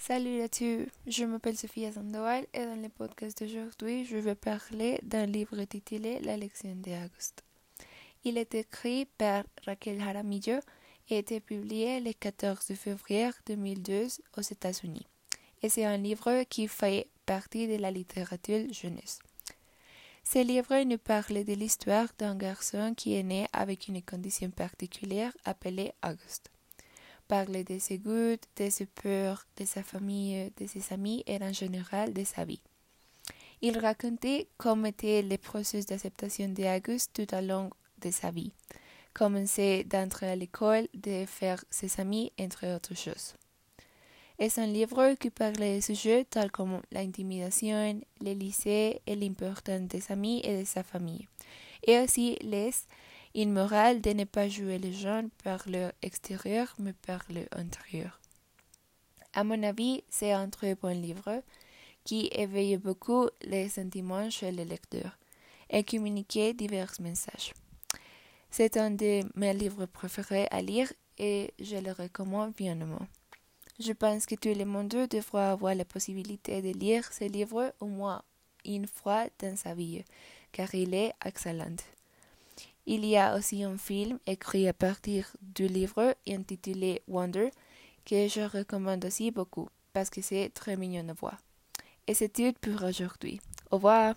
Salut je m'appelle Sophia Sandoval et dans le podcast d'aujourd'hui, je vais parler d'un livre intitulé La lection d'Auguste. Il est écrit par Raquel Jaramillo et a été publié le 14 février 2012 aux États-Unis. Et c'est un livre qui fait partie de la littérature jeunesse. Ce livre nous parle de l'histoire d'un garçon qui est né avec une condition particulière appelée Auguste parler de ses goûts, de ses peurs, de sa famille, de ses amis et en général de sa vie. Il racontait comment était le processus d'acceptation d'Auguste tout au long de sa vie, commencer d'entrer à l'école, de faire ses amis, entre autres choses. C'est un livre qui parle de sujets tels comme l'intimidation, le lycée et l'importance des amis et de sa famille, et aussi les une morale de ne pas jouer les gens par leur extérieur, mais par leur intérieur. À mon avis, c'est un très bon livre qui éveille beaucoup les sentiments chez les lecteurs et communique divers messages. C'est un de mes livres préférés à lire et je le recommande vivement. Je pense que tout le monde devrait avoir la possibilité de lire ce livre au moins une fois dans sa vie, car il est excellent. Il y a aussi un film écrit à partir du livre intitulé Wonder que je recommande aussi beaucoup parce que c'est très mignon à voir. Et c'est tout pour aujourd'hui. Au revoir.